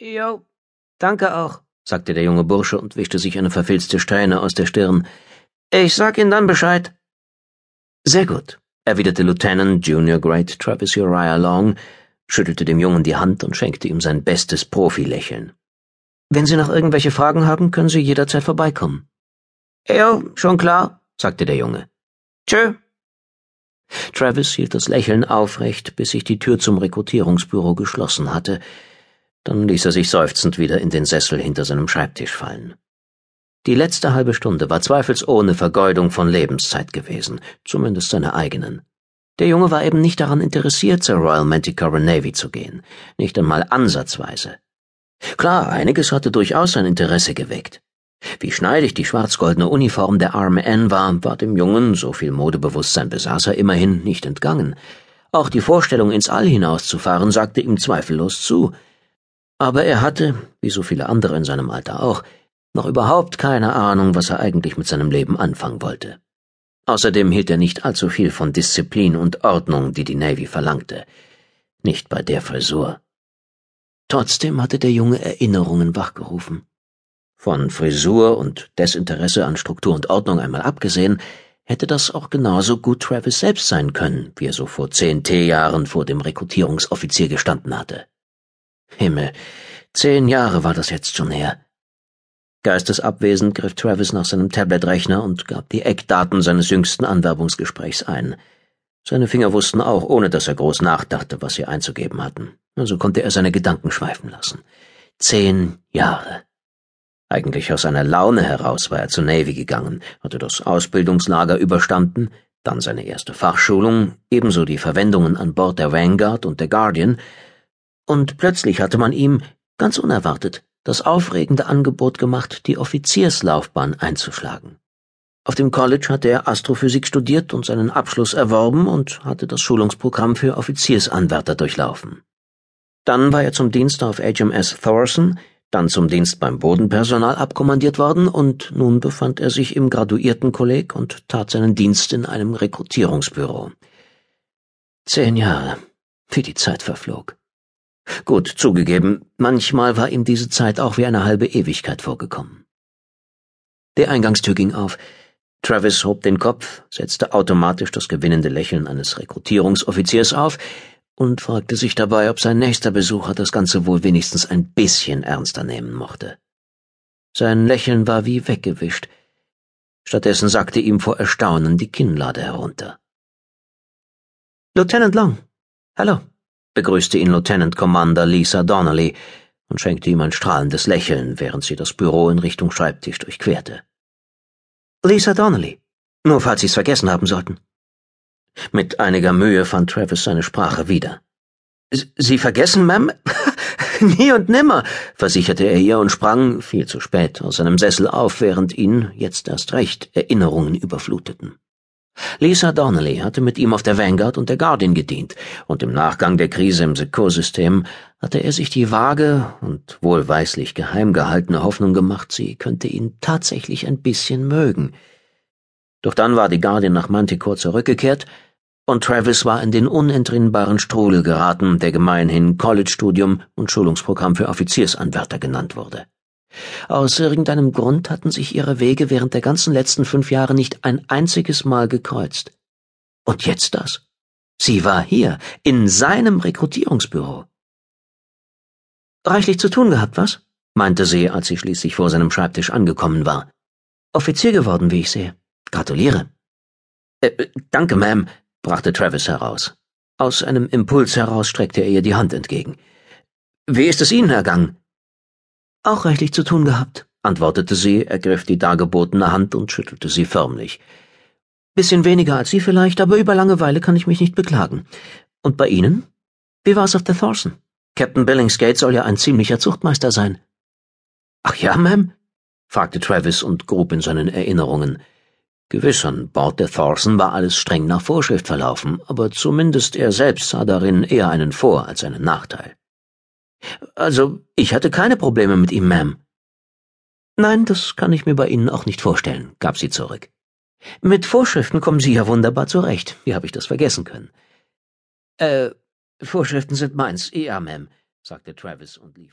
Jo, danke auch, sagte der junge Bursche und wischte sich eine verfilzte Strähne aus der Stirn. Ich sag Ihnen dann Bescheid. Sehr gut, erwiderte Lieutenant Junior Great Travis Uriah Long, schüttelte dem Jungen die Hand und schenkte ihm sein bestes Profilächeln. Wenn Sie noch irgendwelche Fragen haben, können Sie jederzeit vorbeikommen. Jo, schon klar, sagte der Junge. Tschö. Travis hielt das Lächeln aufrecht, bis sich die Tür zum Rekrutierungsbüro geschlossen hatte. Dann ließ er sich seufzend wieder in den Sessel hinter seinem Schreibtisch fallen. Die letzte halbe Stunde war zweifelsohne Vergeudung von Lebenszeit gewesen, zumindest seine eigenen. Der Junge war eben nicht daran interessiert, zur Royal Manticore Navy zu gehen, nicht einmal ansatzweise. Klar, einiges hatte durchaus sein Interesse geweckt. Wie schneidig die schwarz-goldene Uniform der RMN war, war dem Jungen, so viel Modebewusstsein besaß er immerhin, nicht entgangen. Auch die Vorstellung, ins All hinauszufahren, sagte ihm zweifellos zu. Aber er hatte, wie so viele andere in seinem Alter auch, noch überhaupt keine Ahnung, was er eigentlich mit seinem Leben anfangen wollte. Außerdem hielt er nicht allzu viel von Disziplin und Ordnung, die die Navy verlangte. Nicht bei der Frisur. Trotzdem hatte der Junge Erinnerungen wachgerufen. Von Frisur und Desinteresse an Struktur und Ordnung einmal abgesehen, hätte das auch genauso gut Travis selbst sein können, wie er so vor zehn T-Jahren vor dem Rekrutierungsoffizier gestanden hatte. Himmel, zehn Jahre war das jetzt schon her. Geistesabwesend griff Travis nach seinem Tabletrechner und gab die Eckdaten seines jüngsten Anwerbungsgesprächs ein. Seine Finger wussten auch, ohne dass er groß nachdachte, was sie einzugeben hatten. Also konnte er seine Gedanken schweifen lassen. Zehn Jahre. Eigentlich aus einer Laune heraus war er zur Navy gegangen, hatte das Ausbildungslager überstanden, dann seine erste Fachschulung, ebenso die Verwendungen an Bord der Vanguard und der Guardian, und plötzlich hatte man ihm, ganz unerwartet, das aufregende Angebot gemacht, die Offizierslaufbahn einzuschlagen. Auf dem College hatte er Astrophysik studiert und seinen Abschluss erworben und hatte das Schulungsprogramm für Offiziersanwärter durchlaufen. Dann war er zum Dienst auf HMS Thorson, dann zum Dienst beim Bodenpersonal abkommandiert worden und nun befand er sich im Graduiertenkolleg und tat seinen Dienst in einem Rekrutierungsbüro. Zehn Jahre, wie die Zeit verflog. Gut, zugegeben, manchmal war ihm diese Zeit auch wie eine halbe Ewigkeit vorgekommen. Der Eingangstür ging auf. Travis hob den Kopf, setzte automatisch das gewinnende Lächeln eines Rekrutierungsoffiziers auf und fragte sich dabei, ob sein nächster Besucher das Ganze wohl wenigstens ein bisschen ernster nehmen mochte. Sein Lächeln war wie weggewischt. Stattdessen sackte ihm vor Erstaunen die Kinnlade herunter. Lieutenant Long. Hallo, begrüßte ihn Lieutenant Commander Lisa Donnelly und schenkte ihm ein strahlendes Lächeln, während sie das Büro in Richtung Schreibtisch durchquerte. Lisa Donnelly. Nur falls Sie's vergessen haben sollten. Mit einiger Mühe fand Travis seine Sprache wieder. Sie vergessen, Ma'am? Nie und nimmer, versicherte er ihr und sprang, viel zu spät, aus seinem Sessel auf, während ihn, jetzt erst recht, Erinnerungen überfluteten. Lisa Donnelly hatte mit ihm auf der Vanguard und der Guardian gedient, und im Nachgang der Krise im Sekursystem hatte er sich die vage und wohlweislich geheim gehaltene Hoffnung gemacht, sie könnte ihn tatsächlich ein bisschen mögen. Doch dann war die Guardian nach Manticore zurückgekehrt, und Travis war in den unentrinnbaren Strudel geraten, der gemeinhin College-Studium und Schulungsprogramm für Offiziersanwärter genannt wurde. Aus irgendeinem Grund hatten sich ihre Wege während der ganzen letzten fünf Jahre nicht ein einziges Mal gekreuzt. Und jetzt das. Sie war hier, in seinem Rekrutierungsbüro. Reichlich zu tun gehabt, was? meinte sie, als sie schließlich vor seinem Schreibtisch angekommen war. Offizier geworden, wie ich sehe. Gratuliere. Äh, danke, Ma'am, brachte Travis heraus. Aus einem Impuls heraus streckte er ihr die Hand entgegen. Wie ist es Ihnen ergangen? Auch reichlich zu tun gehabt, antwortete sie, ergriff die dargebotene Hand und schüttelte sie förmlich. Bisschen weniger als Sie vielleicht, aber über Langeweile kann ich mich nicht beklagen. Und bei Ihnen? Wie war's auf der Thorson? Captain Billingsgate soll ja ein ziemlicher Zuchtmeister sein. Ach ja, Ma'am? fragte Travis und grub in seinen Erinnerungen. Gewiss, an Bord der Thorson war alles streng nach Vorschrift verlaufen, aber zumindest er selbst sah darin eher einen Vor- als einen Nachteil. Also, ich hatte keine Probleme mit ihm, Ma'am. Nein, das kann ich mir bei Ihnen auch nicht vorstellen, gab sie zurück. Mit Vorschriften kommen Sie ja wunderbar zurecht. Wie habe ich das vergessen können? Äh, Vorschriften sind meins, ja, Ma'am, sagte Travis und lief